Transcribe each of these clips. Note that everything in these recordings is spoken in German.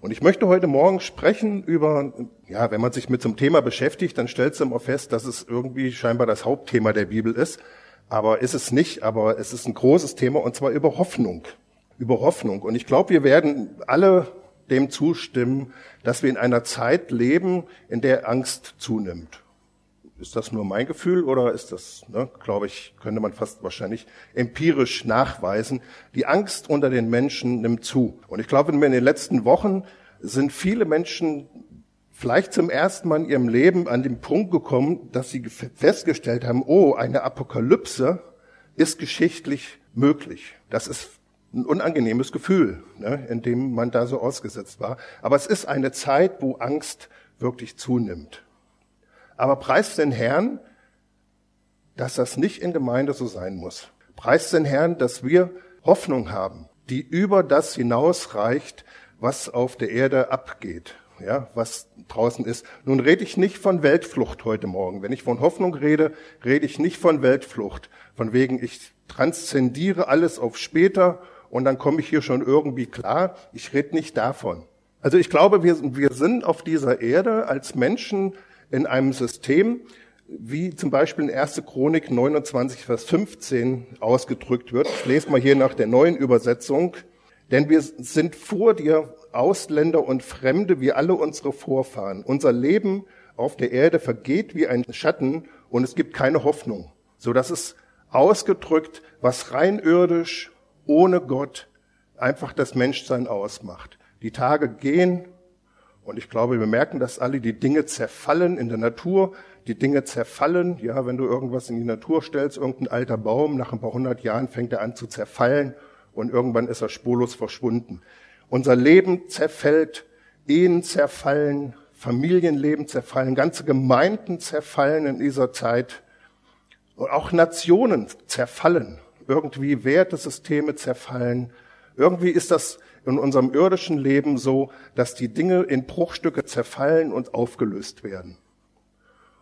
Und ich möchte heute Morgen sprechen über, ja, wenn man sich mit so einem Thema beschäftigt, dann stellt man immer fest, dass es irgendwie scheinbar das Hauptthema der Bibel ist. Aber ist es nicht, aber es ist ein großes Thema und zwar über Hoffnung. Über Hoffnung. Und ich glaube, wir werden alle dem zustimmen, dass wir in einer Zeit leben, in der Angst zunimmt. Ist das nur mein Gefühl oder ist das, ne, glaube ich, könnte man fast wahrscheinlich empirisch nachweisen. Die Angst unter den Menschen nimmt zu. Und ich glaube, in den letzten Wochen sind viele Menschen vielleicht zum ersten Mal in ihrem Leben an den Punkt gekommen, dass sie festgestellt haben, oh, eine Apokalypse ist geschichtlich möglich. Das ist ein unangenehmes Gefühl, ne, in dem man da so ausgesetzt war. Aber es ist eine Zeit, wo Angst wirklich zunimmt. Aber preist den Herrn, dass das nicht in Gemeinde so sein muss. Preist den Herrn, dass wir Hoffnung haben, die über das hinausreicht, was auf der Erde abgeht, ja, was draußen ist. Nun rede ich nicht von Weltflucht heute Morgen. Wenn ich von Hoffnung rede, rede ich nicht von Weltflucht. Von wegen, ich transzendiere alles auf später und dann komme ich hier schon irgendwie klar. Ich rede nicht davon. Also ich glaube, wir, wir sind auf dieser Erde als Menschen in einem System, wie zum Beispiel in 1. Chronik 29, Vers 15 ausgedrückt wird. Ich lese mal hier nach der neuen Übersetzung. Denn wir sind vor dir Ausländer und Fremde wie alle unsere Vorfahren. Unser Leben auf der Erde vergeht wie ein Schatten und es gibt keine Hoffnung. So dass es ausgedrückt, was rein irdisch, ohne Gott, einfach das Menschsein ausmacht. Die Tage gehen und ich glaube, wir merken das alle, die Dinge zerfallen in der Natur, die Dinge zerfallen. Ja, wenn du irgendwas in die Natur stellst, irgendein alter Baum, nach ein paar hundert Jahren fängt er an zu zerfallen und irgendwann ist er spurlos verschwunden. Unser Leben zerfällt, Ehen zerfallen, Familienleben zerfallen, ganze Gemeinden zerfallen in dieser Zeit. Und auch Nationen zerfallen. Irgendwie Wertesysteme zerfallen. Irgendwie ist das in unserem irdischen Leben so, dass die Dinge in Bruchstücke zerfallen und aufgelöst werden.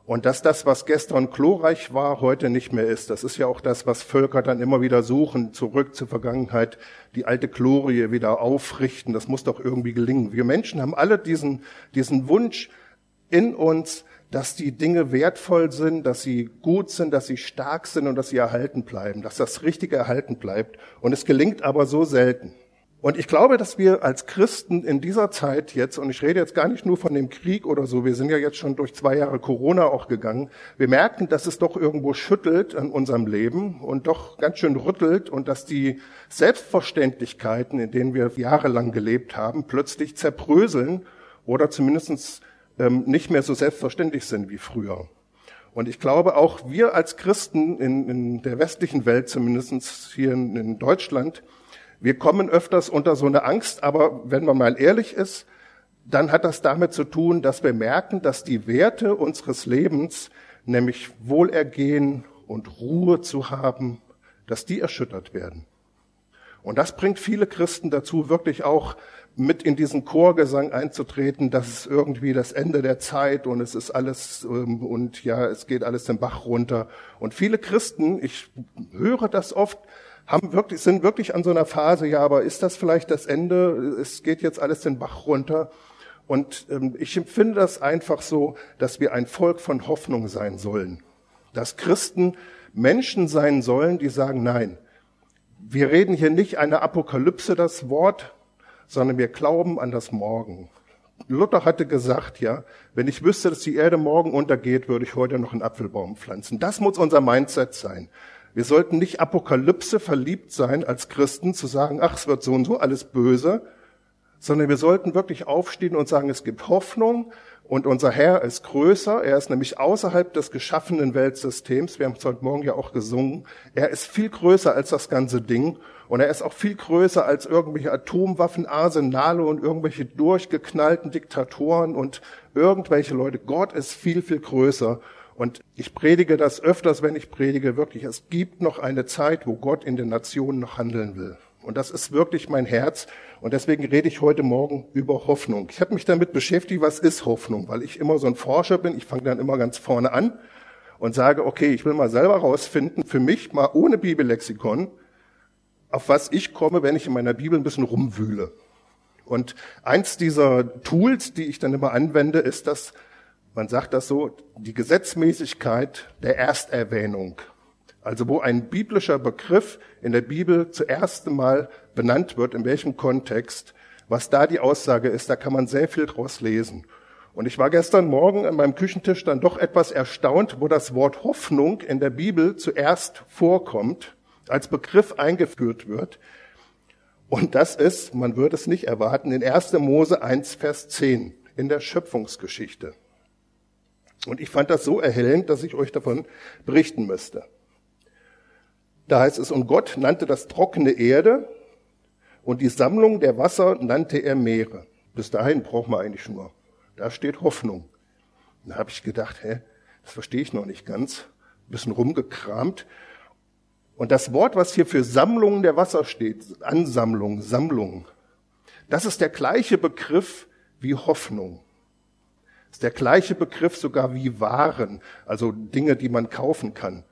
Und dass das, was gestern glorreich war, heute nicht mehr ist. Das ist ja auch das, was Völker dann immer wieder suchen, zurück zur Vergangenheit, die alte Glorie wieder aufrichten. Das muss doch irgendwie gelingen. Wir Menschen haben alle diesen, diesen Wunsch in uns, dass die Dinge wertvoll sind, dass sie gut sind, dass sie stark sind und dass sie erhalten bleiben, dass das Richtige erhalten bleibt. Und es gelingt aber so selten. Und ich glaube, dass wir als Christen in dieser Zeit jetzt, und ich rede jetzt gar nicht nur von dem Krieg oder so, wir sind ja jetzt schon durch zwei Jahre Corona auch gegangen, wir merken, dass es doch irgendwo schüttelt an unserem Leben und doch ganz schön rüttelt und dass die Selbstverständlichkeiten, in denen wir jahrelang gelebt haben, plötzlich zerbröseln oder zumindest ähm, nicht mehr so selbstverständlich sind wie früher. Und ich glaube, auch wir als Christen in, in der westlichen Welt, zumindest hier in, in Deutschland, wir kommen öfters unter so eine Angst, aber wenn man mal ehrlich ist, dann hat das damit zu tun, dass wir merken, dass die Werte unseres Lebens, nämlich Wohlergehen und Ruhe zu haben, dass die erschüttert werden. Und das bringt viele Christen dazu, wirklich auch mit in diesen Chorgesang einzutreten, dass es irgendwie das Ende der Zeit und es ist alles ähm, und ja, es geht alles den Bach runter. Und viele Christen, ich höre das oft, haben wirklich, sind wirklich an so einer Phase, ja, aber ist das vielleicht das Ende? Es geht jetzt alles den Bach runter. Und ähm, ich empfinde das einfach so, dass wir ein Volk von Hoffnung sein sollen. Dass Christen Menschen sein sollen, die sagen, nein, wir reden hier nicht eine Apokalypse, das Wort, sondern wir glauben an das Morgen. Luther hatte gesagt, ja, wenn ich wüsste, dass die Erde morgen untergeht, würde ich heute noch einen Apfelbaum pflanzen. Das muss unser Mindset sein. Wir sollten nicht Apokalypse verliebt sein als Christen, zu sagen, ach, es wird so und so alles böse, sondern wir sollten wirklich aufstehen und sagen, es gibt Hoffnung und unser Herr ist größer. Er ist nämlich außerhalb des geschaffenen Weltsystems. Wir haben es heute Morgen ja auch gesungen. Er ist viel größer als das ganze Ding. Und er ist auch viel größer als irgendwelche Atomwaffen, Arsenale und irgendwelche durchgeknallten Diktatoren und irgendwelche Leute. Gott ist viel, viel größer. Und ich predige das öfters, wenn ich predige, wirklich, es gibt noch eine Zeit, wo Gott in den Nationen noch handeln will. Und das ist wirklich mein Herz. Und deswegen rede ich heute Morgen über Hoffnung. Ich habe mich damit beschäftigt, was ist Hoffnung? Weil ich immer so ein Forscher bin. Ich fange dann immer ganz vorne an und sage, okay, ich will mal selber rausfinden, für mich mal ohne Bibellexikon, auf was ich komme, wenn ich in meiner Bibel ein bisschen rumwühle. Und eins dieser Tools, die ich dann immer anwende, ist das, man sagt das so, die Gesetzmäßigkeit der Ersterwähnung. Also wo ein biblischer Begriff in der Bibel zuerst Mal benannt wird, in welchem Kontext, was da die Aussage ist, da kann man sehr viel draus lesen. Und ich war gestern Morgen an meinem Küchentisch dann doch etwas erstaunt, wo das Wort Hoffnung in der Bibel zuerst vorkommt, als Begriff eingeführt wird. Und das ist, man würde es nicht erwarten, in 1. Mose 1, Vers 10 in der Schöpfungsgeschichte. Und ich fand das so erhellend, dass ich euch davon berichten müsste. Da heißt es, und Gott nannte das trockene Erde und die Sammlung der Wasser nannte er Meere. Bis dahin braucht man eigentlich nur. Da steht Hoffnung. Da habe ich gedacht, hä, das verstehe ich noch nicht ganz. Ein bisschen rumgekramt. Und das Wort, was hier für Sammlung der Wasser steht, Ansammlung, Sammlung, das ist der gleiche Begriff wie Hoffnung. Ist der gleiche Begriff sogar wie Waren, also Dinge, die man kaufen kann.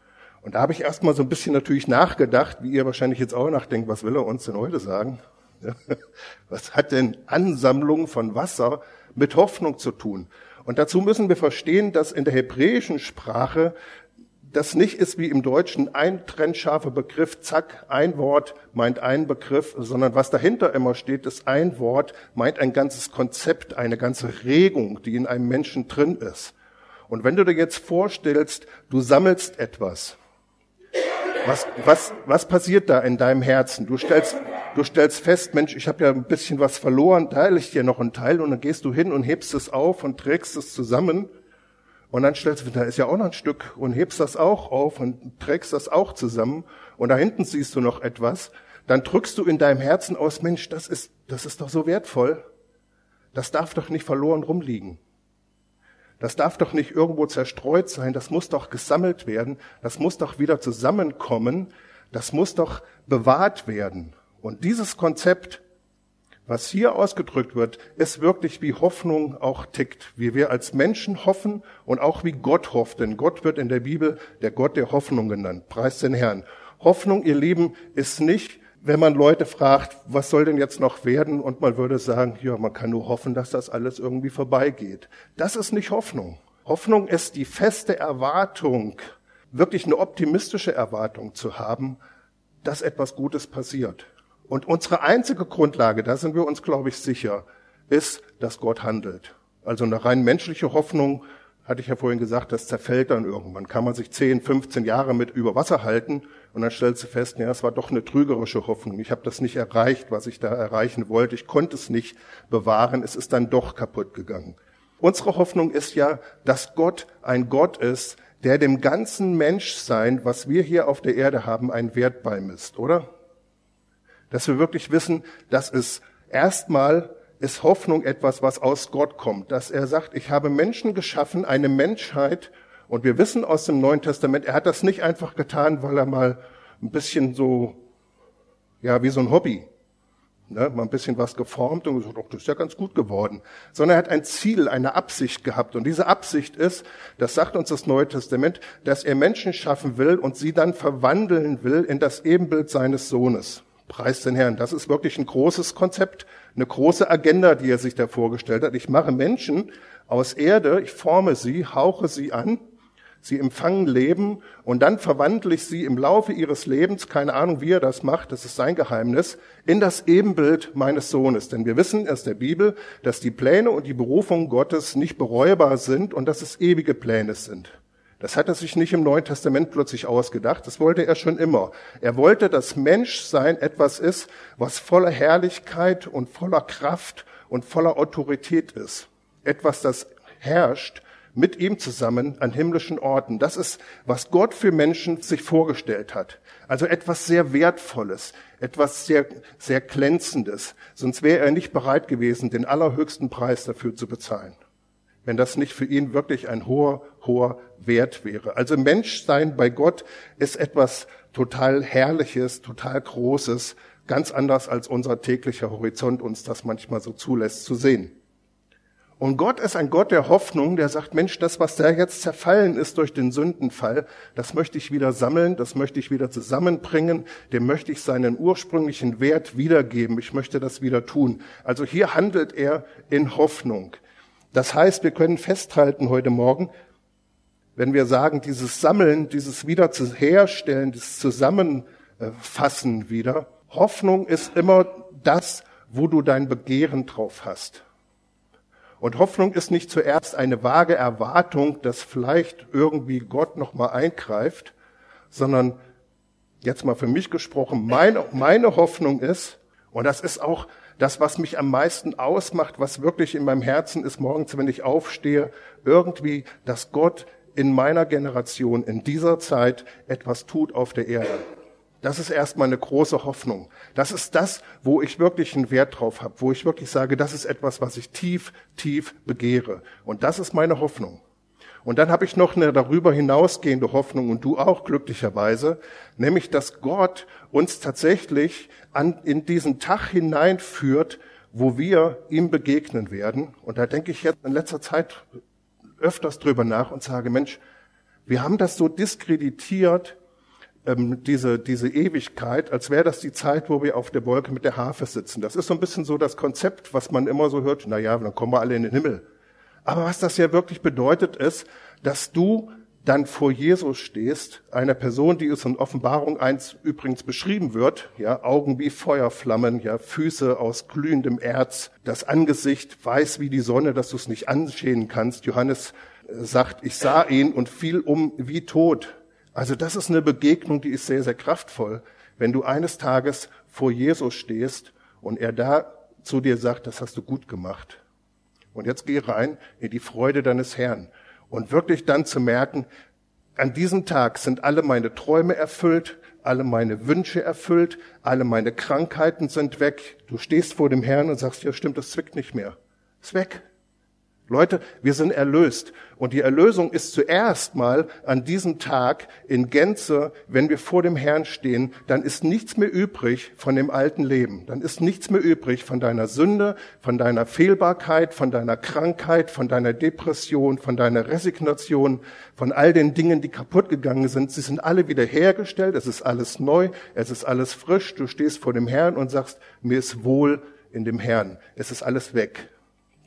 Und da habe ich erstmal so ein bisschen natürlich nachgedacht, wie ihr wahrscheinlich jetzt auch nachdenkt, was will er uns denn heute sagen? Was hat denn Ansammlung von Wasser mit Hoffnung zu tun? Und dazu müssen wir verstehen, dass in der hebräischen Sprache das nicht ist wie im Deutschen ein trennscharfer Begriff, zack, ein Wort meint ein Begriff, sondern was dahinter immer steht, ist ein Wort meint ein ganzes Konzept, eine ganze Regung, die in einem Menschen drin ist. Und wenn du dir jetzt vorstellst, du sammelst etwas, was, was, was passiert da in deinem Herzen? Du stellst, du stellst fest, Mensch, ich habe ja ein bisschen was verloren, teile ich dir noch einen Teil und dann gehst du hin und hebst es auf und trägst es zusammen. Und dann stellst du, da ist ja auch noch ein Stück und hebst das auch auf und trägst das auch zusammen. Und da hinten siehst du noch etwas. Dann drückst du in deinem Herzen aus, Mensch, das ist, das ist doch so wertvoll. Das darf doch nicht verloren rumliegen. Das darf doch nicht irgendwo zerstreut sein, das muss doch gesammelt werden, das muss doch wieder zusammenkommen, das muss doch bewahrt werden. Und dieses Konzept, was hier ausgedrückt wird, ist wirklich wie Hoffnung auch tickt, wie wir als Menschen hoffen und auch wie Gott hofft, denn Gott wird in der Bibel der Gott der Hoffnung genannt. Preis den Herrn. Hoffnung, ihr Lieben, ist nicht wenn man Leute fragt, was soll denn jetzt noch werden, und man würde sagen, ja, man kann nur hoffen, dass das alles irgendwie vorbeigeht. Das ist nicht Hoffnung. Hoffnung ist die feste Erwartung, wirklich eine optimistische Erwartung zu haben, dass etwas Gutes passiert. Und unsere einzige Grundlage, da sind wir uns, glaube ich, sicher, ist, dass Gott handelt. Also eine rein menschliche Hoffnung, hatte ich ja vorhin gesagt, das zerfällt dann irgendwann. Kann man sich 10, 15 Jahre mit über Wasser halten und dann stellst du fest, ja, es war doch eine trügerische Hoffnung. Ich habe das nicht erreicht, was ich da erreichen wollte. Ich konnte es nicht bewahren. Es ist dann doch kaputt gegangen. Unsere Hoffnung ist ja, dass Gott ein Gott ist, der dem ganzen Menschsein, was wir hier auf der Erde haben, einen Wert beimisst, oder? Dass wir wirklich wissen, dass es erstmal ist Hoffnung etwas, was aus Gott kommt. Dass er sagt, ich habe Menschen geschaffen, eine Menschheit, und wir wissen aus dem Neuen Testament, er hat das nicht einfach getan, weil er mal ein bisschen so, ja, wie so ein Hobby, ne, mal ein bisschen was geformt und gesagt, oh, das ist ja ganz gut geworden. Sondern er hat ein Ziel, eine Absicht gehabt. Und diese Absicht ist, das sagt uns das Neue Testament, dass er Menschen schaffen will und sie dann verwandeln will in das Ebenbild seines Sohnes. Preis den Herrn. Das ist wirklich ein großes Konzept, eine große Agenda, die er sich da vorgestellt hat. Ich mache Menschen aus Erde, ich forme sie, hauche sie an Sie empfangen Leben und dann verwandle ich sie im Laufe ihres Lebens, keine Ahnung, wie er das macht, das ist sein Geheimnis, in das Ebenbild meines Sohnes. Denn wir wissen aus der Bibel, dass die Pläne und die Berufung Gottes nicht bereubar sind und dass es ewige Pläne sind. Das hat er sich nicht im Neuen Testament plötzlich ausgedacht, das wollte er schon immer. Er wollte, dass Menschsein etwas ist, was voller Herrlichkeit und voller Kraft und voller Autorität ist. Etwas, das herrscht mit ihm zusammen an himmlischen Orten. Das ist, was Gott für Menschen sich vorgestellt hat. Also etwas sehr Wertvolles, etwas sehr, sehr Glänzendes. Sonst wäre er nicht bereit gewesen, den allerhöchsten Preis dafür zu bezahlen. Wenn das nicht für ihn wirklich ein hoher, hoher Wert wäre. Also Menschsein bei Gott ist etwas total Herrliches, total Großes, ganz anders als unser täglicher Horizont uns das manchmal so zulässt zu sehen. Und Gott ist ein Gott der Hoffnung, der sagt, Mensch, das, was da jetzt zerfallen ist durch den Sündenfall, das möchte ich wieder sammeln, das möchte ich wieder zusammenbringen, dem möchte ich seinen ursprünglichen Wert wiedergeben, ich möchte das wieder tun. Also hier handelt er in Hoffnung. Das heißt, wir können festhalten heute Morgen, wenn wir sagen, dieses Sammeln, dieses Wiederherstellen, dieses Zusammenfassen wieder, Hoffnung ist immer das, wo du dein Begehren drauf hast. Und Hoffnung ist nicht zuerst eine vage Erwartung, dass vielleicht irgendwie Gott noch mal eingreift, sondern jetzt mal für mich gesprochen, meine, meine Hoffnung ist, und das ist auch das, was mich am meisten ausmacht, was wirklich in meinem Herzen ist, morgens, wenn ich aufstehe, irgendwie, dass Gott in meiner Generation, in dieser Zeit etwas tut auf der Erde. Das ist erstmal eine große Hoffnung. Das ist das, wo ich wirklich einen Wert drauf habe, wo ich wirklich sage, das ist etwas, was ich tief, tief begehre. Und das ist meine Hoffnung. Und dann habe ich noch eine darüber hinausgehende Hoffnung und du auch glücklicherweise, nämlich dass Gott uns tatsächlich an, in diesen Tag hineinführt, wo wir ihm begegnen werden. Und da denke ich jetzt in letzter Zeit öfters drüber nach und sage, Mensch, wir haben das so diskreditiert, ähm, diese, diese Ewigkeit, als wäre das die Zeit, wo wir auf der Wolke mit der Harfe sitzen. Das ist so ein bisschen so das Konzept, was man immer so hört, na ja, dann kommen wir alle in den Himmel. Aber was das ja wirklich bedeutet, ist, dass du dann vor Jesus stehst, einer Person, die es in Offenbarung 1 übrigens beschrieben wird, ja, Augen wie Feuerflammen, ja, Füße aus glühendem Erz, das Angesicht weiß wie die Sonne, dass du es nicht ansehen kannst. Johannes äh, sagt, ich sah ihn und fiel um wie tot. Also das ist eine Begegnung, die ist sehr, sehr kraftvoll, wenn du eines Tages vor Jesus stehst und er da zu dir sagt, das hast du gut gemacht. Und jetzt geh rein in die Freude deines Herrn. Und wirklich dann zu merken, an diesem Tag sind alle meine Träume erfüllt, alle meine Wünsche erfüllt, alle meine Krankheiten sind weg. Du stehst vor dem Herrn und sagst, ja stimmt, das zwickt nicht mehr. Ist weg. Leute, wir sind erlöst. Und die Erlösung ist zuerst mal an diesem Tag in Gänze, wenn wir vor dem Herrn stehen, dann ist nichts mehr übrig von dem alten Leben. Dann ist nichts mehr übrig von deiner Sünde, von deiner Fehlbarkeit, von deiner Krankheit, von deiner Depression, von deiner Resignation, von all den Dingen, die kaputt gegangen sind. Sie sind alle wieder hergestellt. Es ist alles neu. Es ist alles frisch. Du stehst vor dem Herrn und sagst, mir ist wohl in dem Herrn. Es ist alles weg.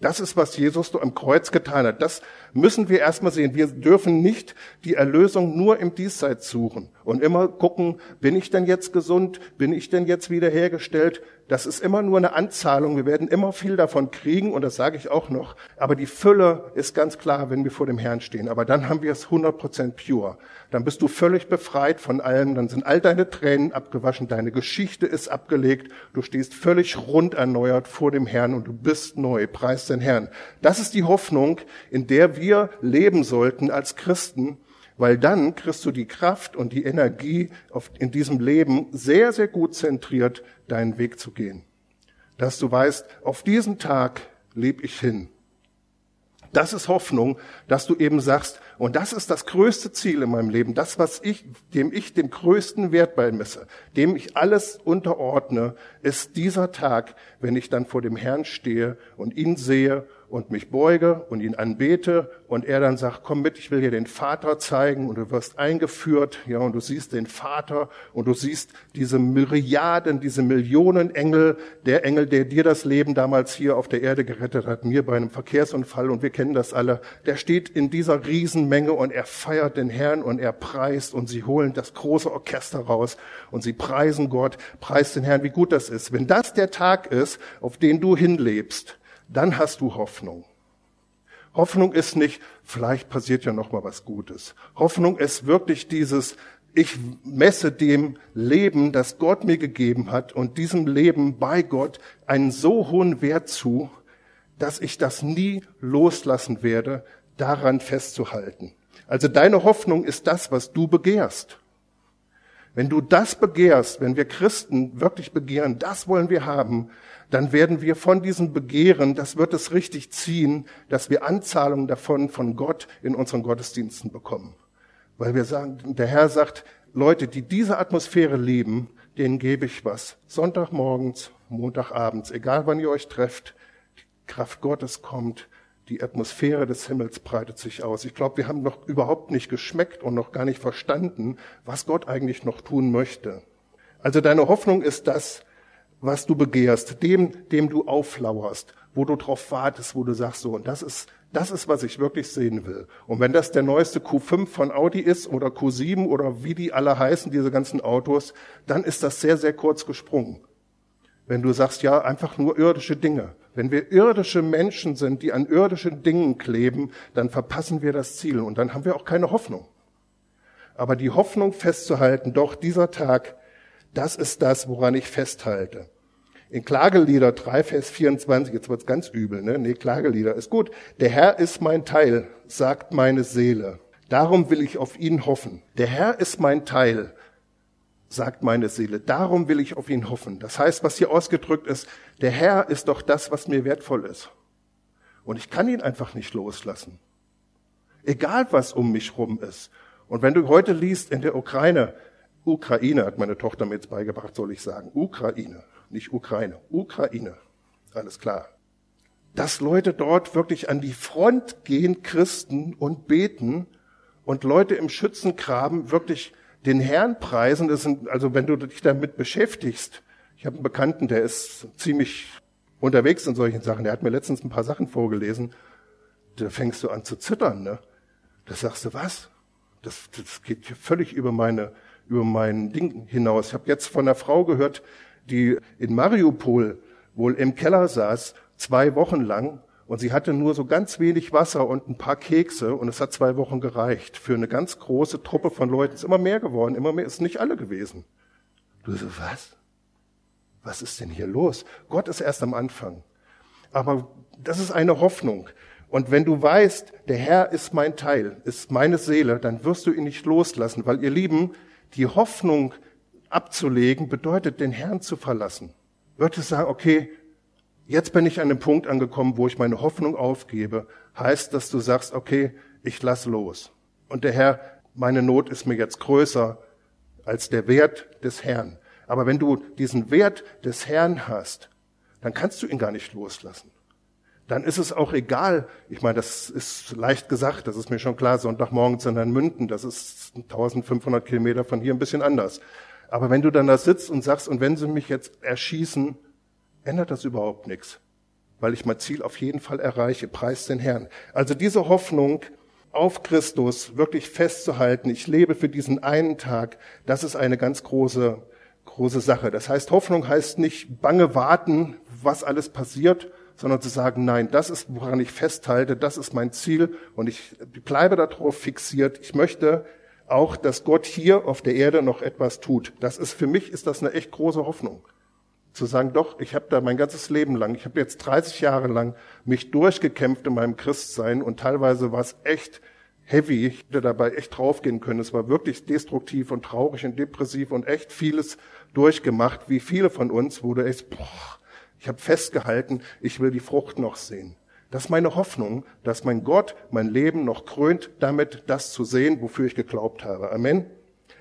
Das ist, was Jesus am Kreuz getan hat. Das müssen wir erstmal sehen. Wir dürfen nicht die Erlösung nur im Diesseits suchen und immer gucken, bin ich denn jetzt gesund? Bin ich denn jetzt wiederhergestellt? Das ist immer nur eine Anzahlung. Wir werden immer viel davon kriegen und das sage ich auch noch. Aber die Fülle ist ganz klar, wenn wir vor dem Herrn stehen. Aber dann haben wir es 100% pure. Dann bist du völlig befreit von allem. Dann sind all deine Tränen abgewaschen. Deine Geschichte ist abgelegt. Du stehst völlig rund erneuert vor dem Herrn und du bist neu. Preis den Herrn. Das ist die Hoffnung, in der wir leben sollten als Christen weil dann kriegst du die Kraft und die Energie in diesem Leben sehr, sehr gut zentriert deinen Weg zu gehen. Dass du weißt, auf diesen Tag lebe ich hin. Das ist Hoffnung, dass du eben sagst, und das ist das größte Ziel in meinem Leben, das, was ich, dem ich den größten Wert beimesse, dem ich alles unterordne, ist dieser Tag, wenn ich dann vor dem Herrn stehe und ihn sehe und mich beuge und ihn anbete und er dann sagt, komm mit, ich will dir den Vater zeigen und du wirst eingeführt, ja, und du siehst den Vater und du siehst diese Myriaden, diese Millionen Engel, der Engel, der dir das Leben damals hier auf der Erde gerettet hat, mir bei einem Verkehrsunfall und wir kennen das alle, der steht in dieser Riesenmenge und er feiert den Herrn und er preist und sie holen das große Orchester raus und sie preisen Gott, preist den Herrn, wie gut das ist. Wenn das der Tag ist, auf den du hinlebst, dann hast du Hoffnung. Hoffnung ist nicht, vielleicht passiert ja noch mal was Gutes. Hoffnung ist wirklich dieses, ich messe dem Leben, das Gott mir gegeben hat und diesem Leben bei Gott einen so hohen Wert zu, dass ich das nie loslassen werde, daran festzuhalten. Also deine Hoffnung ist das, was du begehrst. Wenn du das begehrst, wenn wir Christen wirklich begehren, das wollen wir haben, dann werden wir von diesem Begehren, das wird es richtig ziehen, dass wir Anzahlungen davon von Gott in unseren Gottesdiensten bekommen. Weil wir sagen, der Herr sagt, Leute, die diese Atmosphäre lieben, denen gebe ich was. Sonntagmorgens, Montagabends, egal wann ihr euch trefft, die Kraft Gottes kommt, Die Atmosphäre des Himmels breitet sich aus. Ich glaube, wir haben noch überhaupt nicht geschmeckt und noch gar nicht verstanden, was Gott eigentlich noch tun möchte. Also deine Hoffnung ist das, was du begehrst, dem, dem du auflauerst, wo du drauf wartest, wo du sagst so, und das ist, das ist, was ich wirklich sehen will. Und wenn das der neueste Q5 von Audi ist oder Q7 oder wie die alle heißen, diese ganzen Autos, dann ist das sehr, sehr kurz gesprungen. Wenn du sagst, ja, einfach nur irdische Dinge. Wenn wir irdische Menschen sind, die an irdischen Dingen kleben, dann verpassen wir das Ziel und dann haben wir auch keine Hoffnung. Aber die Hoffnung festzuhalten, doch dieser Tag, das ist das, woran ich festhalte. In Klagelieder 3, Vers 24, jetzt wird's ganz übel, ne? Nee, Klagelieder ist gut. Der Herr ist mein Teil, sagt meine Seele. Darum will ich auf ihn hoffen. Der Herr ist mein Teil, sagt meine Seele. Darum will ich auf ihn hoffen. Das heißt, was hier ausgedrückt ist, der Herr ist doch das, was mir wertvoll ist. Und ich kann ihn einfach nicht loslassen. Egal, was um mich rum ist. Und wenn du heute liest in der Ukraine, Ukraine hat meine Tochter mir jetzt beigebracht, soll ich sagen. Ukraine, nicht Ukraine. Ukraine. Alles klar. Dass Leute dort wirklich an die Front gehen, Christen, und beten und Leute im Schützengraben wirklich den Herrn preisen. Das sind, also wenn du dich damit beschäftigst, ich habe einen Bekannten, der ist ziemlich unterwegs in solchen Sachen. Der hat mir letztens ein paar Sachen vorgelesen. Da fängst du an zu zittern, ne? Da sagst du, was? Das, das geht völlig über meine, über mein Ding hinaus. Ich habe jetzt von einer Frau gehört, die in Mariupol wohl im Keller saß, zwei Wochen lang, und sie hatte nur so ganz wenig Wasser und ein paar Kekse, und es hat zwei Wochen gereicht für eine ganz große Truppe von Leuten. Es ist immer mehr geworden, immer mehr, ist nicht alle gewesen. Du so, was? Was ist denn hier los? Gott ist erst am Anfang. Aber das ist eine Hoffnung. Und wenn du weißt, der Herr ist mein Teil, ist meine Seele, dann wirst du ihn nicht loslassen, weil ihr Lieben, die Hoffnung abzulegen bedeutet, den Herrn zu verlassen. Wird es sagen, okay, jetzt bin ich an dem Punkt angekommen, wo ich meine Hoffnung aufgebe, heißt, dass du sagst, okay, ich lass los. Und der Herr, meine Not ist mir jetzt größer als der Wert des Herrn. Aber wenn du diesen Wert des Herrn hast, dann kannst du ihn gar nicht loslassen. Dann ist es auch egal, ich meine, das ist leicht gesagt, das ist mir schon klar, Sonntagmorgens in Münden, das ist 1500 Kilometer von hier ein bisschen anders. Aber wenn du dann da sitzt und sagst, und wenn sie mich jetzt erschießen, ändert das überhaupt nichts, weil ich mein Ziel auf jeden Fall erreiche, preis den Herrn. Also diese Hoffnung auf Christus wirklich festzuhalten, ich lebe für diesen einen Tag, das ist eine ganz große, große Sache. Das heißt, Hoffnung heißt nicht bange warten, was alles passiert, sondern zu sagen, nein, das ist, woran ich festhalte, das ist mein Ziel und ich bleibe darauf fixiert. Ich möchte auch, dass Gott hier auf der Erde noch etwas tut. Das ist für mich ist das eine echt große Hoffnung. Zu sagen, doch, ich habe da mein ganzes Leben lang, ich habe jetzt 30 Jahre lang mich durchgekämpft in meinem Christsein und teilweise war es echt heavy. Ich hätte dabei echt draufgehen können. Es war wirklich destruktiv und traurig und depressiv und echt vieles durchgemacht, wie viele von uns, wo du echt, boah, ich habe festgehalten, ich will die Frucht noch sehen. Das ist meine Hoffnung, dass mein Gott mein Leben noch krönt, damit das zu sehen, wofür ich geglaubt habe. Amen.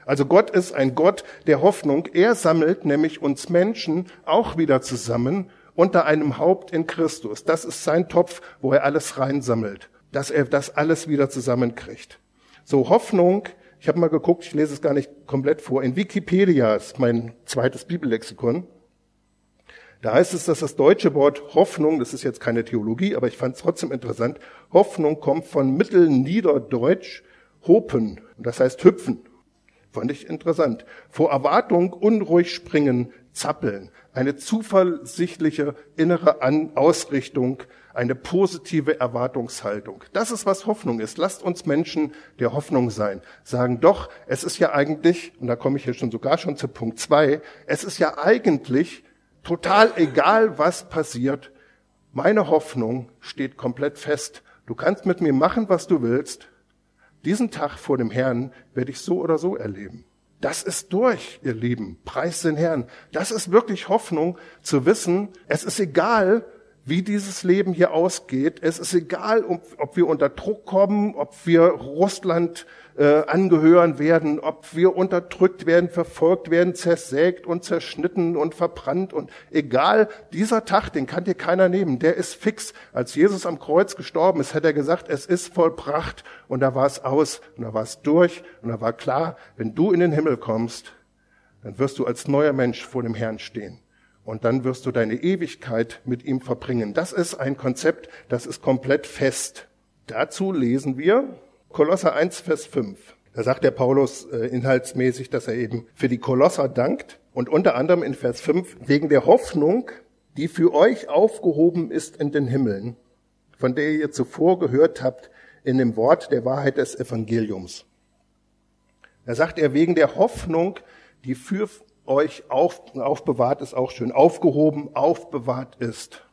Also Gott ist ein Gott der Hoffnung. Er sammelt nämlich uns Menschen auch wieder zusammen unter einem Haupt in Christus. Das ist sein Topf, wo er alles reinsammelt, dass er das alles wieder zusammenkriegt. So Hoffnung, ich habe mal geguckt, ich lese es gar nicht komplett vor, in Wikipedia ist mein zweites Bibellexikon. Da heißt es, dass das deutsche Wort Hoffnung, das ist jetzt keine Theologie, aber ich fand es trotzdem interessant, Hoffnung kommt von Mittelniederdeutsch Hopen, das heißt hüpfen. Fand ich interessant. Vor Erwartung unruhig springen, zappeln. Eine zuversichtliche innere An Ausrichtung, eine positive Erwartungshaltung. Das ist, was Hoffnung ist. Lasst uns Menschen der Hoffnung sein. Sagen doch, es ist ja eigentlich, und da komme ich jetzt schon sogar schon zu Punkt zwei, es ist ja eigentlich total egal, was passiert. Meine Hoffnung steht komplett fest. Du kannst mit mir machen, was du willst. Diesen Tag vor dem Herrn werde ich so oder so erleben. Das ist durch, ihr Lieben. Preis den Herrn. Das ist wirklich Hoffnung zu wissen, es ist egal, wie dieses Leben hier ausgeht. Es ist egal, ob, wir unter Druck kommen, ob wir Russland äh, angehören werden, ob wir unterdrückt werden, verfolgt werden, zersägt und zerschnitten und verbrannt und egal, dieser Tag, den kann dir keiner nehmen, der ist fix. Als Jesus am Kreuz gestorben ist, hat er gesagt, es ist vollbracht und da war es aus und da war es durch und da war klar, wenn du in den Himmel kommst, dann wirst du als neuer Mensch vor dem Herrn stehen. Und dann wirst du deine Ewigkeit mit ihm verbringen. Das ist ein Konzept, das ist komplett fest. Dazu lesen wir Kolosser 1, Vers 5. Da sagt der Paulus äh, inhaltsmäßig, dass er eben für die Kolosser dankt und unter anderem in Vers 5 wegen der Hoffnung, die für euch aufgehoben ist in den Himmeln, von der ihr zuvor gehört habt in dem Wort der Wahrheit des Evangeliums. Da sagt er wegen der Hoffnung, die für euch auf, aufbewahrt ist, auch schön, aufgehoben, aufbewahrt ist.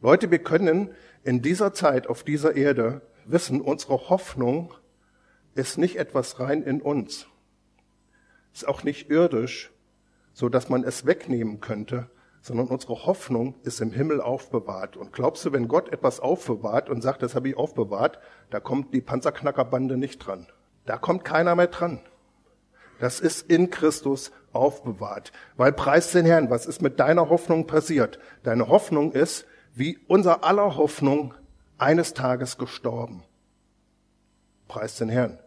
Leute, wir können in dieser Zeit auf dieser Erde wissen, unsere Hoffnung ist nicht etwas rein in uns. Ist auch nicht irdisch, so dass man es wegnehmen könnte, sondern unsere Hoffnung ist im Himmel aufbewahrt. Und glaubst du, wenn Gott etwas aufbewahrt und sagt, das habe ich aufbewahrt, da kommt die Panzerknackerbande nicht dran. Da kommt keiner mehr dran. Das ist in Christus aufbewahrt. Weil preis den Herrn, was ist mit deiner Hoffnung passiert? Deine Hoffnung ist, wie unser aller Hoffnung eines Tages gestorben. Preis den Herrn.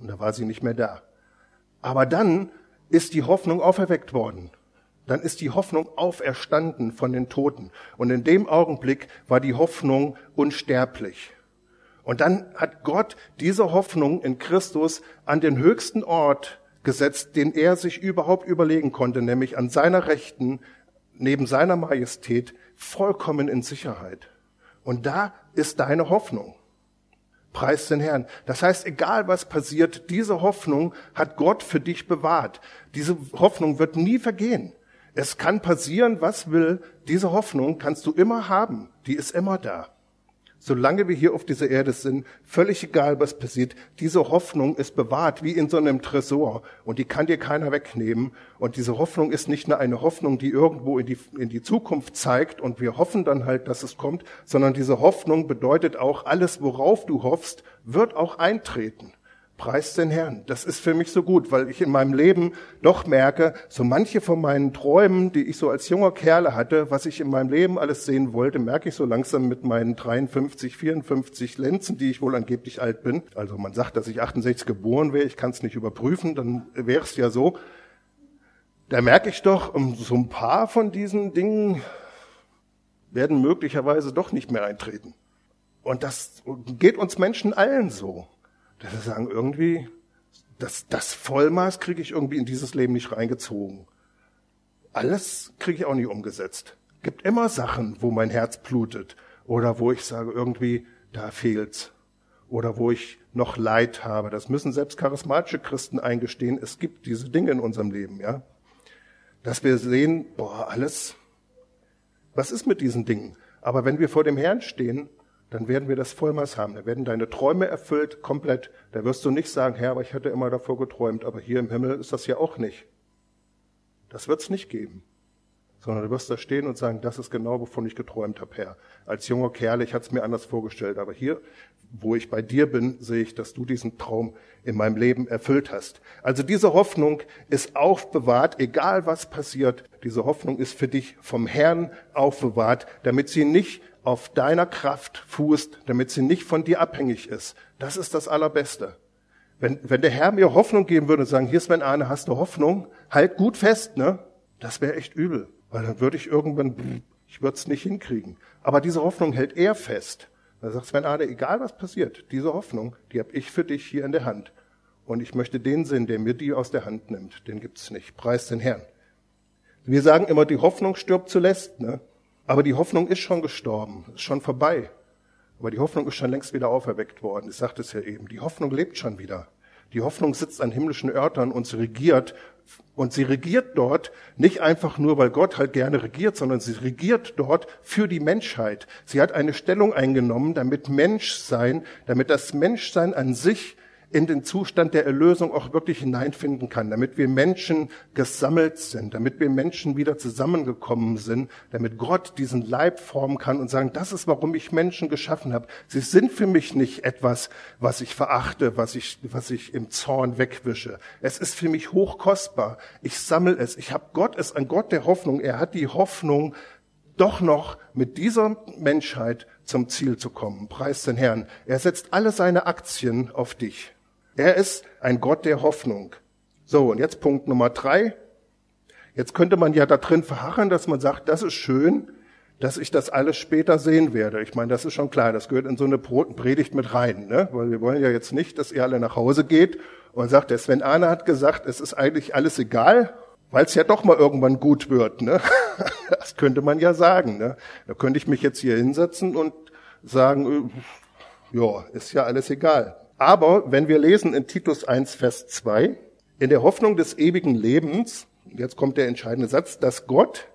Und da war sie nicht mehr da. Aber dann ist die Hoffnung auferweckt worden. Dann ist die Hoffnung auferstanden von den Toten. Und in dem Augenblick war die Hoffnung unsterblich. Und dann hat Gott diese Hoffnung in Christus an den höchsten Ort gesetzt, den er sich überhaupt überlegen konnte, nämlich an seiner Rechten, neben seiner Majestät, vollkommen in Sicherheit. Und da ist deine Hoffnung. Preis den Herrn. Das heißt, egal was passiert, diese Hoffnung hat Gott für dich bewahrt. Diese Hoffnung wird nie vergehen. Es kann passieren, was will. Diese Hoffnung kannst du immer haben. Die ist immer da solange wir hier auf dieser Erde sind, völlig egal, was passiert, diese Hoffnung ist bewahrt wie in so einem Tresor und die kann dir keiner wegnehmen. Und diese Hoffnung ist nicht nur eine Hoffnung, die irgendwo in die, in die Zukunft zeigt und wir hoffen dann halt, dass es kommt, sondern diese Hoffnung bedeutet auch, alles, worauf du hoffst, wird auch eintreten. Preis den Herrn. Das ist für mich so gut, weil ich in meinem Leben doch merke, so manche von meinen Träumen, die ich so als junger Kerle hatte, was ich in meinem Leben alles sehen wollte, merke ich so langsam mit meinen 53, 54 Lenzen, die ich wohl angeblich alt bin. Also man sagt, dass ich 68 geboren wäre, ich kann es nicht überprüfen, dann wäre es ja so. Da merke ich doch, so ein paar von diesen Dingen werden möglicherweise doch nicht mehr eintreten. Und das geht uns Menschen allen so dass wir sagen, irgendwie, das, das Vollmaß kriege ich irgendwie in dieses Leben nicht reingezogen. Alles kriege ich auch nicht umgesetzt. Gibt immer Sachen, wo mein Herz blutet oder wo ich sage, irgendwie, da fehlt's. Oder wo ich noch Leid habe. Das müssen selbst charismatische Christen eingestehen. Es gibt diese Dinge in unserem Leben, ja. Dass wir sehen, boah, alles, was ist mit diesen Dingen? Aber wenn wir vor dem Herrn stehen dann werden wir das Vollmaß haben. Da werden deine Träume erfüllt, komplett. Da wirst du nicht sagen, Herr, aber ich hatte immer davor geträumt, aber hier im Himmel ist das ja auch nicht. Das wird's nicht geben. Sondern du wirst da stehen und sagen, das ist genau, wovon ich geträumt habe, Herr. Als junger Kerl, ich hatte es mir anders vorgestellt, aber hier, wo ich bei dir bin, sehe ich, dass du diesen Traum in meinem Leben erfüllt hast. Also diese Hoffnung ist aufbewahrt, egal was passiert. Diese Hoffnung ist für dich vom Herrn aufbewahrt, damit sie nicht auf deiner Kraft fußt, damit sie nicht von dir abhängig ist. Das ist das Allerbeste. Wenn, wenn der Herr mir Hoffnung geben würde und sagen, hier Sven Arne, hast du Hoffnung? Halt gut fest, ne? Das wäre echt übel. Weil dann würde ich irgendwann, ich würde es nicht hinkriegen. Aber diese Hoffnung hält er fest. Da sagt Sven Arne, egal was passiert, diese Hoffnung, die habe ich für dich hier in der Hand. Und ich möchte den Sinn, der mir die aus der Hand nimmt, den gibt's nicht. Preis den Herrn. Wir sagen immer, die Hoffnung stirbt zuletzt, ne? Aber die Hoffnung ist schon gestorben, ist schon vorbei. Aber die Hoffnung ist schon längst wieder auferweckt worden. Ich sagte es ja eben. Die Hoffnung lebt schon wieder. Die Hoffnung sitzt an himmlischen Örtern und sie regiert. Und sie regiert dort nicht einfach nur, weil Gott halt gerne regiert, sondern sie regiert dort für die Menschheit. Sie hat eine Stellung eingenommen, damit Menschsein, damit das Menschsein an sich in den Zustand der Erlösung auch wirklich hineinfinden kann, damit wir Menschen gesammelt sind, damit wir Menschen wieder zusammengekommen sind, damit Gott diesen Leib formen kann und sagen, das ist, warum ich Menschen geschaffen habe. Sie sind für mich nicht etwas, was ich verachte, was ich, was ich im Zorn wegwische. Es ist für mich hochkostbar. Ich sammle es. Ich habe Gott, ist ein Gott der Hoffnung. Er hat die Hoffnung, doch noch mit dieser Menschheit zum Ziel zu kommen. Preis den Herrn. Er setzt alle seine Aktien auf dich. Er ist ein Gott der Hoffnung. So, und jetzt Punkt Nummer drei. Jetzt könnte man ja da drin verharren, dass man sagt, das ist schön, dass ich das alles später sehen werde. Ich meine, das ist schon klar, das gehört in so eine Predigt mit rein, ne? weil wir wollen ja jetzt nicht, dass ihr alle nach Hause geht und sagt, der Sven Ahne hat gesagt, es ist eigentlich alles egal, weil es ja doch mal irgendwann gut wird. Ne? Das könnte man ja sagen. Ne? Da könnte ich mich jetzt hier hinsetzen und sagen, äh, ja, ist ja alles egal. Aber wenn wir lesen in Titus 1, Vers 2, in der Hoffnung des ewigen Lebens, jetzt kommt der entscheidende Satz, dass Gott,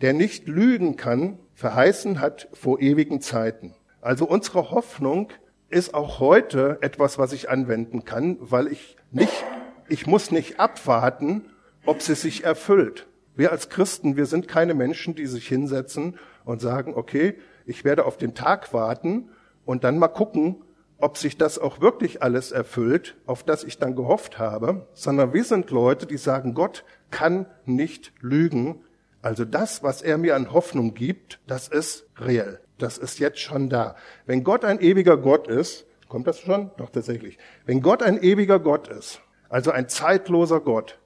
der nicht lügen kann, verheißen hat vor ewigen Zeiten. Also unsere Hoffnung ist auch heute etwas, was ich anwenden kann, weil ich nicht, ich muss nicht abwarten, ob sie sich erfüllt. Wir als Christen, wir sind keine Menschen, die sich hinsetzen und sagen, okay, ich werde auf den Tag warten und dann mal gucken, ob sich das auch wirklich alles erfüllt, auf das ich dann gehofft habe, sondern wir sind Leute, die sagen, Gott kann nicht lügen. Also das, was er mir an Hoffnung gibt, das ist reell. Das ist jetzt schon da. Wenn Gott ein ewiger Gott ist, kommt das schon? Doch tatsächlich. Wenn Gott ein ewiger Gott ist, also ein zeitloser Gott,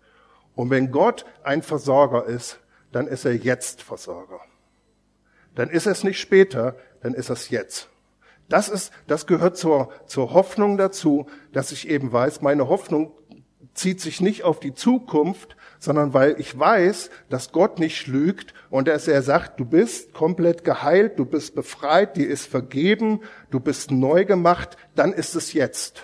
und wenn Gott ein Versorger ist, dann ist er jetzt Versorger. Dann ist es nicht später, dann ist es jetzt. Das ist, das gehört zur, zur Hoffnung dazu, dass ich eben weiß, meine Hoffnung zieht sich nicht auf die Zukunft, sondern weil ich weiß, dass Gott nicht lügt und dass er sagt, du bist komplett geheilt, du bist befreit, dir ist vergeben, du bist neu gemacht, dann ist es jetzt.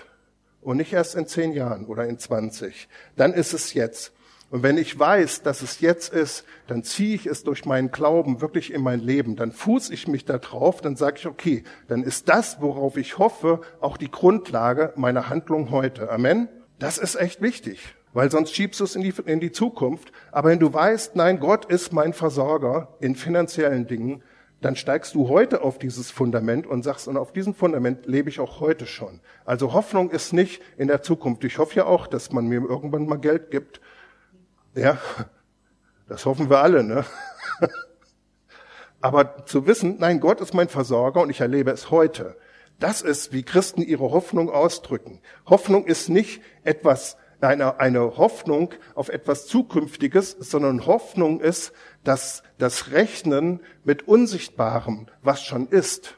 Und nicht erst in zehn Jahren oder in zwanzig. Dann ist es jetzt. Und wenn ich weiß, dass es jetzt ist, dann ziehe ich es durch meinen Glauben wirklich in mein Leben. Dann fuß ich mich da drauf, dann sage ich, okay, dann ist das, worauf ich hoffe, auch die Grundlage meiner Handlung heute. Amen. Das ist echt wichtig, weil sonst schiebst du es in die, in die Zukunft. Aber wenn du weißt, nein, Gott ist mein Versorger in finanziellen Dingen, dann steigst du heute auf dieses Fundament und sagst, und auf diesem Fundament lebe ich auch heute schon. Also Hoffnung ist nicht in der Zukunft. Ich hoffe ja auch, dass man mir irgendwann mal Geld gibt, ja, das hoffen wir alle, ne? Aber zu wissen, nein, Gott ist mein Versorger und ich erlebe es heute. Das ist, wie Christen ihre Hoffnung ausdrücken. Hoffnung ist nicht etwas, eine, eine Hoffnung auf etwas Zukünftiges, sondern Hoffnung ist, dass das Rechnen mit Unsichtbarem, was schon ist.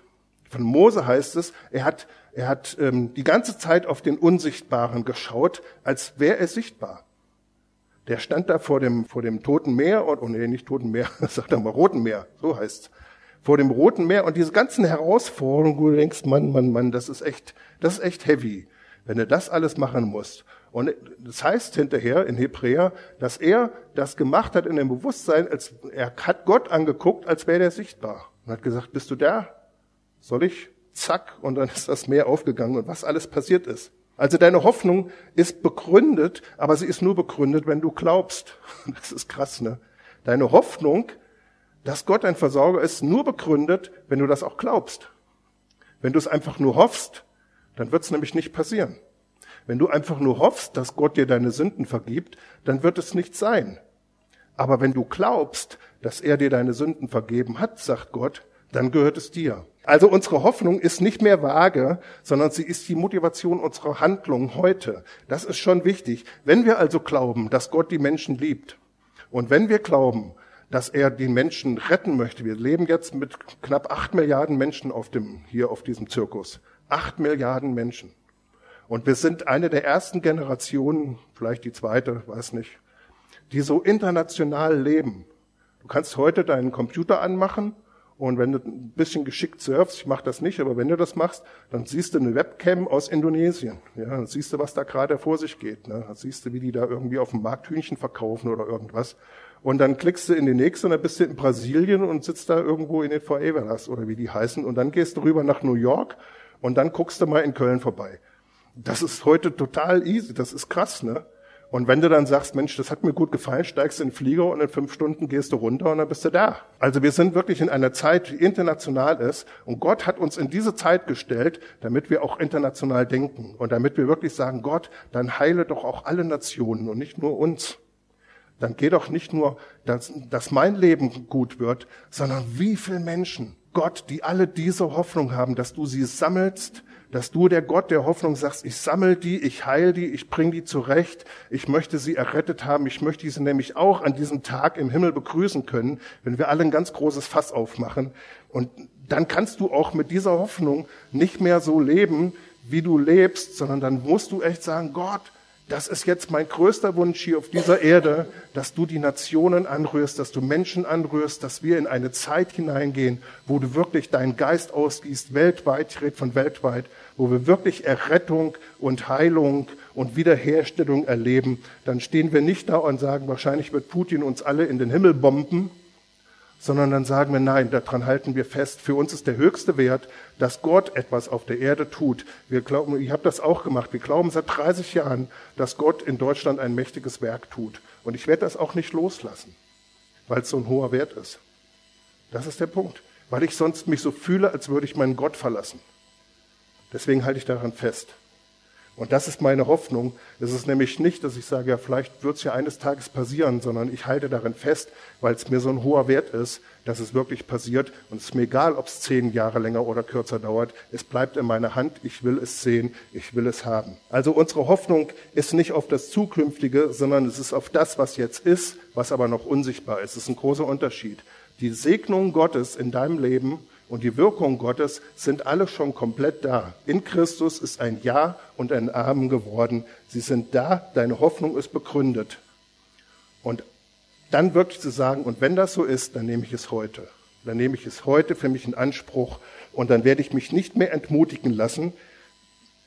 Von Mose heißt es, er hat, er hat ähm, die ganze Zeit auf den Unsichtbaren geschaut, als wäre er sichtbar. Der stand da vor dem, vor dem Toten Meer, und, oh nee, nicht Toten Meer, sagt er mal Roten Meer, so heißt's. Vor dem Roten Meer und diese ganzen Herausforderungen, wo du denkst, Mann, Mann, Mann, das ist echt, das ist echt heavy, wenn du das alles machen musst. Und das heißt hinterher in Hebräer, dass er das gemacht hat in dem Bewusstsein, als er hat Gott angeguckt, als wäre er sichtbar. Und hat gesagt, bist du da? Soll ich? Zack. Und dann ist das Meer aufgegangen und was alles passiert ist. Also deine Hoffnung ist begründet, aber sie ist nur begründet, wenn du glaubst. Das ist krass, ne? Deine Hoffnung, dass Gott ein Versorger ist, nur begründet, wenn du das auch glaubst. Wenn du es einfach nur hoffst, dann wird es nämlich nicht passieren. Wenn du einfach nur hoffst, dass Gott dir deine Sünden vergibt, dann wird es nicht sein. Aber wenn du glaubst, dass er dir deine Sünden vergeben hat, sagt Gott, dann gehört es dir. Also unsere Hoffnung ist nicht mehr vage, sondern sie ist die Motivation unserer Handlung heute. Das ist schon wichtig. Wenn wir also glauben, dass Gott die Menschen liebt und wenn wir glauben, dass er die Menschen retten möchte, wir leben jetzt mit knapp acht Milliarden Menschen auf dem, hier auf diesem Zirkus. Acht Milliarden Menschen. Und wir sind eine der ersten Generationen, vielleicht die zweite, weiß nicht, die so international leben. Du kannst heute deinen Computer anmachen und wenn du ein bisschen geschickt surfst, ich mache das nicht, aber wenn du das machst, dann siehst du eine Webcam aus Indonesien. Ja, dann siehst du, was da gerade vor sich geht. Ne? Dann siehst du, wie die da irgendwie auf dem Markt Hühnchen verkaufen oder irgendwas. Und dann klickst du in die nächste und dann bist du in Brasilien und sitzt da irgendwo in den Favelas oder wie die heißen. Und dann gehst du rüber nach New York und dann guckst du mal in Köln vorbei. das ist heute total easy, das ist krass, ne? Und wenn du dann sagst, Mensch, das hat mir gut gefallen, steigst in den Flieger und in fünf Stunden gehst du runter und dann bist du da. Also wir sind wirklich in einer Zeit, die international ist. Und Gott hat uns in diese Zeit gestellt, damit wir auch international denken. Und damit wir wirklich sagen, Gott, dann heile doch auch alle Nationen und nicht nur uns. Dann geh doch nicht nur, dass, dass mein Leben gut wird, sondern wie viele Menschen, Gott, die alle diese Hoffnung haben, dass du sie sammelst, dass du der Gott der Hoffnung sagst, ich sammle die, ich heile die, ich bringe die zurecht, ich möchte sie errettet haben, ich möchte sie nämlich auch an diesem Tag im Himmel begrüßen können, wenn wir alle ein ganz großes Fass aufmachen. Und dann kannst du auch mit dieser Hoffnung nicht mehr so leben, wie du lebst, sondern dann musst du echt sagen, Gott, das ist jetzt mein größter Wunsch hier auf dieser Erde, dass du die Nationen anrührst, dass du Menschen anrührst, dass wir in eine Zeit hineingehen, wo du wirklich deinen Geist ausgießt, weltweit, ich rede von weltweit, wo wir wirklich Errettung und Heilung und Wiederherstellung erleben. Dann stehen wir nicht da und sagen, wahrscheinlich wird Putin uns alle in den Himmel bomben, sondern dann sagen wir, nein, daran halten wir fest. Für uns ist der höchste Wert, dass Gott etwas auf der Erde tut. Wir glauben, ich habe das auch gemacht, wir glauben seit 30 Jahren, dass Gott in Deutschland ein mächtiges Werk tut. Und ich werde das auch nicht loslassen, weil es so ein hoher Wert ist. Das ist der Punkt. Weil ich sonst mich so fühle, als würde ich meinen Gott verlassen. Deswegen halte ich daran fest. Und das ist meine Hoffnung. Es ist nämlich nicht, dass ich sage, ja, vielleicht wird es ja eines Tages passieren, sondern ich halte daran fest, weil es mir so ein hoher Wert ist, dass es wirklich passiert. Und es ist mir egal, ob es zehn Jahre länger oder kürzer dauert. Es bleibt in meiner Hand. Ich will es sehen. Ich will es haben. Also unsere Hoffnung ist nicht auf das Zukünftige, sondern es ist auf das, was jetzt ist, was aber noch unsichtbar ist. Es ist ein großer Unterschied. Die Segnung Gottes in deinem Leben und die Wirkung Gottes sind alle schon komplett da. In Christus ist ein Ja und ein Amen geworden. Sie sind da, deine Hoffnung ist begründet. Und dann wirklich zu sagen, und wenn das so ist, dann nehme ich es heute. Dann nehme ich es heute für mich in Anspruch und dann werde ich mich nicht mehr entmutigen lassen.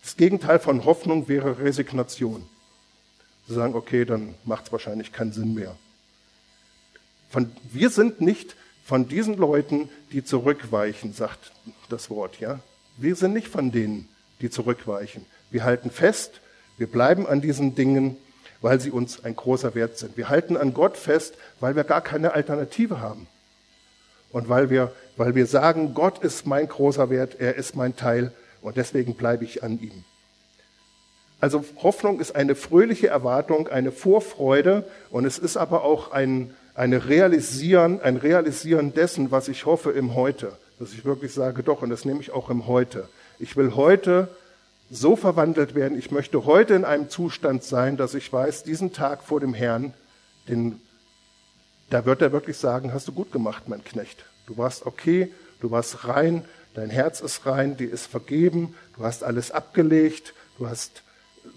Das Gegenteil von Hoffnung wäre Resignation. Zu sagen, okay, dann macht es wahrscheinlich keinen Sinn mehr. Von, wir sind nicht von diesen Leuten, die zurückweichen, sagt das Wort, ja. Wir sind nicht von denen, die zurückweichen. Wir halten fest, wir bleiben an diesen Dingen, weil sie uns ein großer Wert sind. Wir halten an Gott fest, weil wir gar keine Alternative haben. Und weil wir, weil wir sagen, Gott ist mein großer Wert, er ist mein Teil und deswegen bleibe ich an ihm. Also Hoffnung ist eine fröhliche Erwartung, eine Vorfreude und es ist aber auch ein, eine Realisieren, ein Realisieren dessen, was ich hoffe im Heute. Dass ich wirklich sage, doch, und das nehme ich auch im Heute. Ich will heute so verwandelt werden, ich möchte heute in einem Zustand sein, dass ich weiß, diesen Tag vor dem Herrn, den, da wird er wirklich sagen, hast du gut gemacht, mein Knecht. Du warst okay, du warst rein, dein Herz ist rein, dir ist vergeben, du hast alles abgelegt, du hast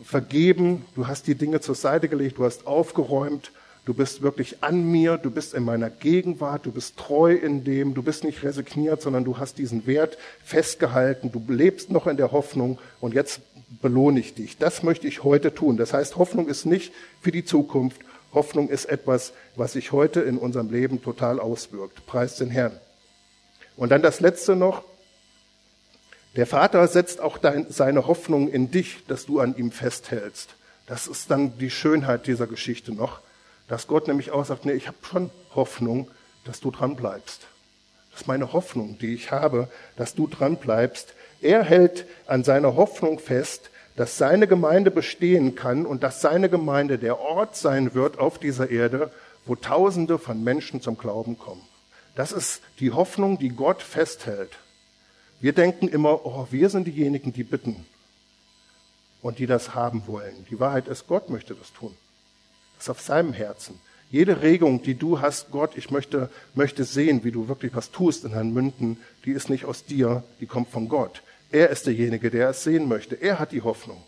vergeben, du hast die Dinge zur Seite gelegt, du hast aufgeräumt Du bist wirklich an mir, du bist in meiner Gegenwart, du bist treu in dem, du bist nicht resigniert, sondern du hast diesen Wert festgehalten, du lebst noch in der Hoffnung und jetzt belohne ich dich. Das möchte ich heute tun. Das heißt, Hoffnung ist nicht für die Zukunft, Hoffnung ist etwas, was sich heute in unserem Leben total auswirkt. Preis den Herrn. Und dann das Letzte noch. Der Vater setzt auch dein, seine Hoffnung in dich, dass du an ihm festhältst. Das ist dann die Schönheit dieser Geschichte noch. Dass Gott nämlich auch sagt, nee, ich habe schon Hoffnung, dass du dran bleibst. Das ist meine Hoffnung, die ich habe, dass du dran bleibst. Er hält an seiner Hoffnung fest, dass seine Gemeinde bestehen kann und dass seine Gemeinde der Ort sein wird auf dieser Erde, wo Tausende von Menschen zum Glauben kommen. Das ist die Hoffnung, die Gott festhält. Wir denken immer, oh, wir sind diejenigen, die bitten und die das haben wollen. Die Wahrheit ist, Gott möchte das tun. Das ist auf seinem Herzen. Jede Regung, die du hast, Gott, ich möchte, möchte sehen, wie du wirklich was tust in Herrn Münden, die ist nicht aus dir, die kommt von Gott. Er ist derjenige, der es sehen möchte. Er hat die Hoffnung.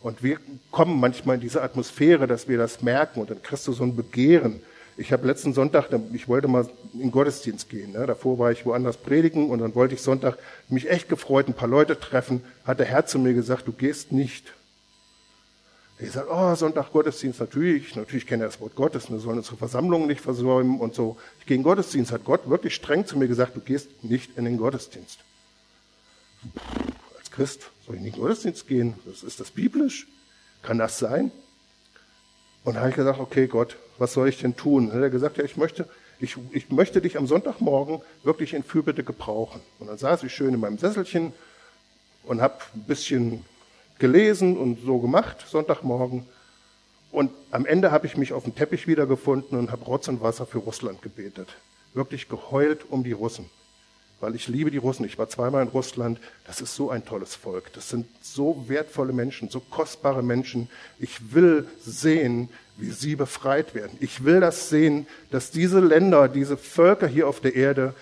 Und wir kommen manchmal in diese Atmosphäre, dass wir das merken und dann kriegst du so ein Begehren. Ich habe letzten Sonntag, ich wollte mal in Gottesdienst gehen. Ne? Davor war ich woanders predigen und dann wollte ich Sonntag mich echt gefreut, ein paar Leute treffen. Hat der Herr zu mir gesagt, du gehst nicht. Ich sage, oh, Sonntag Gottesdienst, natürlich, natürlich kenne ich das Wort Gottes, wir sollen unsere Versammlungen nicht versäumen und so. Ich gehe in den Gottesdienst, hat Gott wirklich streng zu mir gesagt, du gehst nicht in den Gottesdienst. Als Christ soll ich nicht in den Gottesdienst gehen? Ist das biblisch? Kann das sein? Und da habe ich gesagt, okay Gott, was soll ich denn tun? hat er gesagt, ja, ich möchte, ich, ich möchte dich am Sonntagmorgen wirklich in Fürbitte gebrauchen. Und dann saß ich schön in meinem Sesselchen und habe ein bisschen gelesen und so gemacht, Sonntagmorgen. Und am Ende habe ich mich auf dem Teppich wiedergefunden und habe Rotz und Wasser für Russland gebetet. Wirklich geheult um die Russen weil ich liebe die Russen. Ich war zweimal in Russland. Das ist so ein tolles Volk. Das sind so wertvolle Menschen, so kostbare Menschen. Ich will sehen, wie sie befreit werden. Ich will das sehen, dass diese Länder, diese Völker hier auf der Erde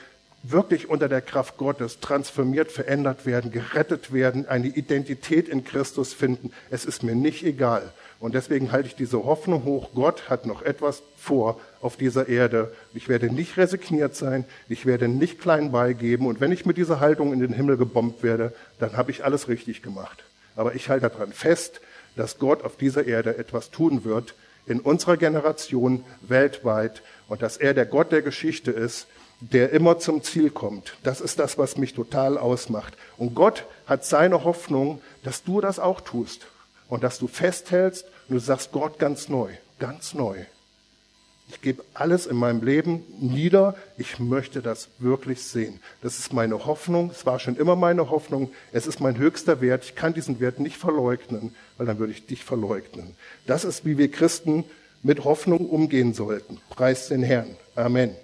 wirklich unter der Kraft Gottes transformiert, verändert werden, gerettet werden, eine Identität in Christus finden. Es ist mir nicht egal. Und deswegen halte ich diese Hoffnung hoch. Gott hat noch etwas vor auf dieser Erde. Ich werde nicht resigniert sein. Ich werde nicht klein beigeben. Und wenn ich mit dieser Haltung in den Himmel gebombt werde, dann habe ich alles richtig gemacht. Aber ich halte daran fest, dass Gott auf dieser Erde etwas tun wird, in unserer Generation weltweit, und dass er der Gott der Geschichte ist, der immer zum Ziel kommt. Das ist das, was mich total ausmacht. Und Gott hat seine Hoffnung, dass du das auch tust und dass du festhältst und du sagst, Gott ganz neu, ganz neu. Ich gebe alles in meinem Leben nieder. Ich möchte das wirklich sehen. Das ist meine Hoffnung. Es war schon immer meine Hoffnung. Es ist mein höchster Wert. Ich kann diesen Wert nicht verleugnen, weil dann würde ich dich verleugnen. Das ist, wie wir Christen mit Hoffnung umgehen sollten. Preis den Herrn. Amen.